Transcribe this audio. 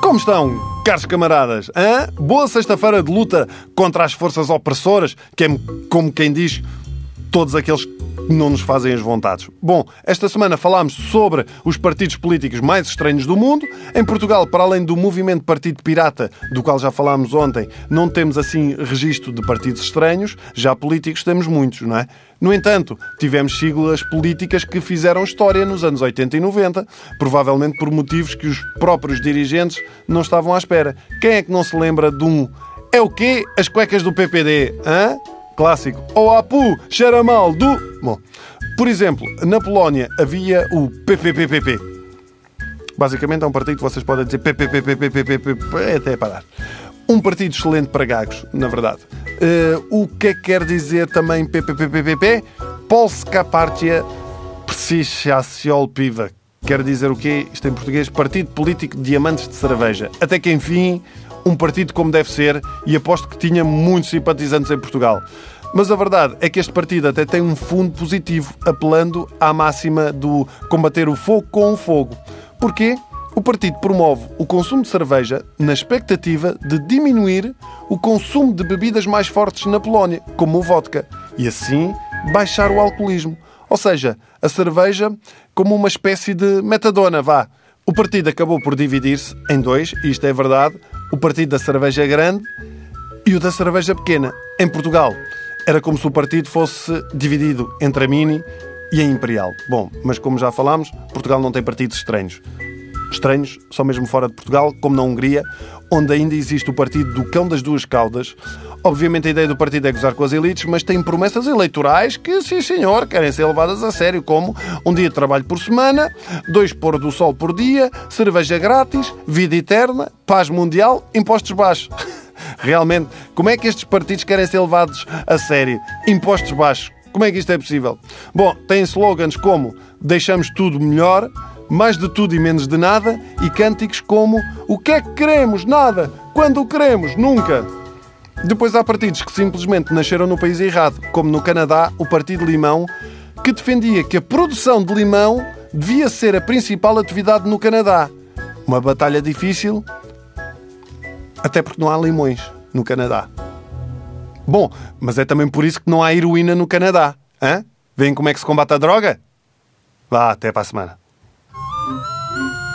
Como estão, caros camaradas? Hã? Boa sexta-feira de luta contra as forças opressoras, que é como quem diz todos aqueles que não nos fazem as vontades. Bom, esta semana falámos sobre os partidos políticos mais estranhos do mundo. Em Portugal, para além do movimento Partido Pirata, do qual já falámos ontem, não temos assim registro de partidos estranhos. Já políticos temos muitos, não é? No entanto, tivemos siglas políticas que fizeram história nos anos 80 e 90, provavelmente por motivos que os próprios dirigentes não estavam à espera. Quem é que não se lembra de um é o quê? As cuecas do PPD, hã? Clássico. Ou Apu, cheira mal do... Bom, por exemplo, na Polónia havia o PPPPP. Basicamente é um partido que vocês podem dizer PPPPPPP até parar. Um partido excelente para gagos, na verdade. Uh, o que é que quer dizer também PPPPPP? Polska Partia Psychiaciol Piva. Quer dizer o quê? Isto em português, Partido Político de Diamantes de Cerveja. Até que enfim, um partido como deve ser e aposto que tinha muitos simpatizantes em Portugal. Mas a verdade é que este partido até tem um fundo positivo, apelando à máxima do combater o fogo com o fogo. Porquê? O partido promove o consumo de cerveja na expectativa de diminuir o consumo de bebidas mais fortes na Polónia, como o vodka, e assim baixar o alcoolismo. Ou seja, a cerveja como uma espécie de metadona, vá. O partido acabou por dividir-se em dois, e isto é verdade, o partido da cerveja grande e o da cerveja pequena. Em Portugal, era como se o partido fosse dividido entre a Mini e a Imperial. Bom, mas como já falámos, Portugal não tem partidos estranhos. Estranhos só mesmo fora de Portugal, como na Hungria, onde ainda existe o partido do cão das duas caudas. Obviamente a ideia do partido é gozar com as elites, mas tem promessas eleitorais que, sim senhor, querem ser levadas a sério, como um dia de trabalho por semana, dois pôr do sol por dia, cerveja grátis, vida eterna, paz mundial, impostos baixos. Realmente, como é que estes partidos querem ser levados a sério? Impostos baixos. Como é que isto é possível? Bom, têm slogans como deixamos tudo melhor, mais de tudo e menos de nada, e cânticos como o que é que queremos? Nada. Quando o queremos? Nunca. Depois há partidos que simplesmente nasceram no país errado, como no Canadá, o Partido Limão, que defendia que a produção de limão devia ser a principal atividade no Canadá. Uma batalha difícil, até porque não há limões no Canadá. Bom, mas é também por isso que não há heroína no Canadá. Hã? Vêem como é que se combate a droga? Vá, até para a semana. Música